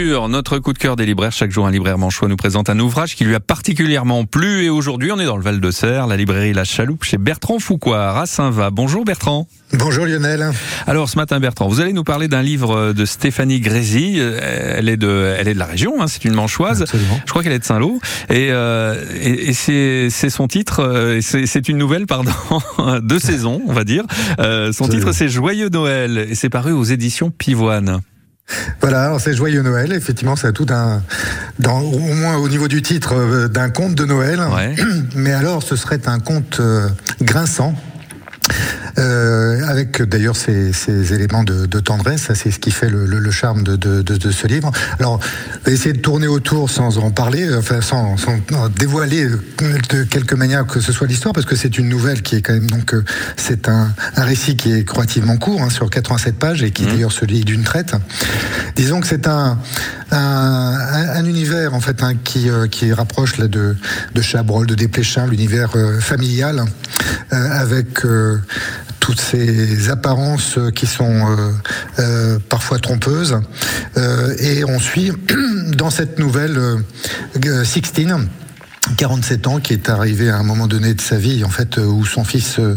Notre coup de cœur des libraires, chaque jour un libraire manchois nous présente un ouvrage qui lui a particulièrement plu et aujourd'hui on est dans le Val de Serre, la librairie La Chaloupe chez Bertrand Foucoire à Saint-Va. Bonjour Bertrand. Bonjour Lionel. Alors ce matin Bertrand, vous allez nous parler d'un livre de Stéphanie Grézy. Elle est de, elle est de la région, hein, c'est une manchoise. Absolument. Je crois qu'elle est de Saint-Lô et, euh, et, et c'est, c'est son titre, euh, c'est, c'est une nouvelle pardon de saison, on va dire. Euh, son Absolument. titre c'est Joyeux Noël et c'est paru aux éditions Pivoine. Voilà, alors c'est Joyeux Noël. Effectivement, ça a tout un, dans, au moins au niveau du titre, euh, d'un conte de Noël. Ouais. Mais alors, ce serait un conte euh, grinçant. Euh, avec d'ailleurs ces, ces éléments de, de tendresse, c'est ce qui fait le, le- le charme de, de- de- de ce livre. Alors, essayer de tourner autour sans en parler, enfin sans, sans dévoiler euh, de quelque manière que ce soit l'histoire, parce que c'est une nouvelle qui est quand même donc euh, c'est un, un récit qui est relativement court, hein, sur 87 pages et qui d'ailleurs se lit d'une traite. Disons que c'est un, un, un- un univers en fait hein, qui, euh, qui rapproche là, de, de Chabrol, de Desplechin, l'univers euh, familial, euh, avec euh, toutes ces apparences euh, qui sont euh, euh, parfois trompeuses. Euh, et on suit dans cette nouvelle euh, euh, Sixtine. 47 ans, qui est arrivé à un moment donné de sa vie, en fait, euh, où son fils euh,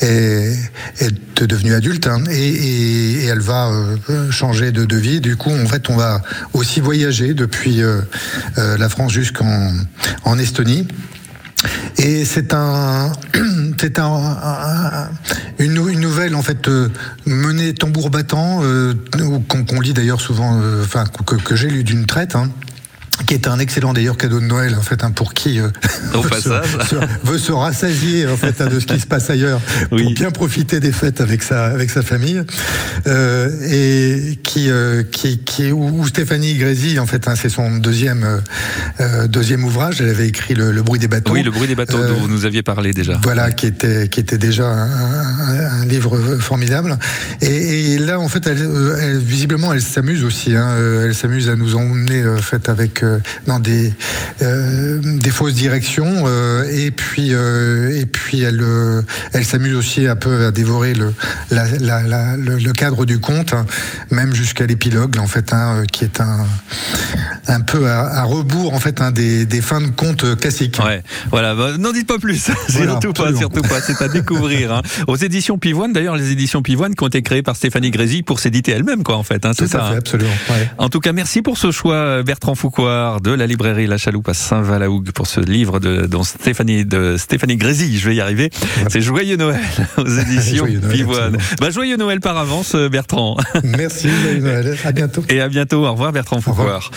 est, devenu adulte, hein, et, elle va euh, changer de, vie. Du coup, en fait, on va aussi voyager depuis euh, euh, la France jusqu'en en Estonie. Et c'est un, c'est un, un- une, nou- une nouvelle en fait euh, menée tambour battant, euh, qu'on lit d'ailleurs souvent, euh, enfin que, que j'ai lu d'une traite. hein, qui est un excellent d'ailleurs cadeau de Noël en fait hein, pour qui euh, veut, se, passage. se- veut se rassasier en fait hein, de ce qui se passe ailleurs Oui. pour bien profiter des fêtes avec sa avec sa famille euh, et qui euh, qui qui où, Stéphanie Grézy en fait hein, c'est son deuxième euh, euh, deuxième ouvrage elle avait écrit le, Le bruit des bateaux Oui, le bruit des bateaux dont vous nous aviez parlé déjà. voilà, qui était qui était déjà un, livre formidable. Et, et là, en fait, elle, elle- visiblement, elle s'amuse aussi. hein. Elle s'amuse à nous emmener, euh, fait, avec dans des euh, des fausses directions. euh, et puis euh, et puis elle euh, elle s'amuse aussi un peu à dévorer le le, cadre du conte, hein, même jusqu'à l'épilogue, en fait, hein, euh, qui est un un peu à, à rebours, en fait, hein, des, des fins de conte classiques. Ouais, voilà. bah, N'en dites pas plus. Voilà, surtout pas, surtout pas. C'est à découvrir. hein. Aux éditions Pivoine, d'ailleurs, les éditions Pivoine qui ont été créées par Stéphanie Grézy pour s'éditer elle-même, quoi, en fait. Hein, c'est ça. fait, hein. absolument. ouais. En tout cas, merci pour ce choix, Bertrand Foucoire, de la librairie La Chaloupe à Saint-Valahougue, pour ce livre de, dont Stéphanie, de Stéphanie Grézy, je vais y arriver. C'est Joyeux Noël aux éditions Joyeux Noël, Pivoine. Bah, joyeux Noël par avance, Bertrand. Merci, joyeux Noël. À bientôt. Et à bientôt. Au revoir, Bertrand revoir. Foucoire.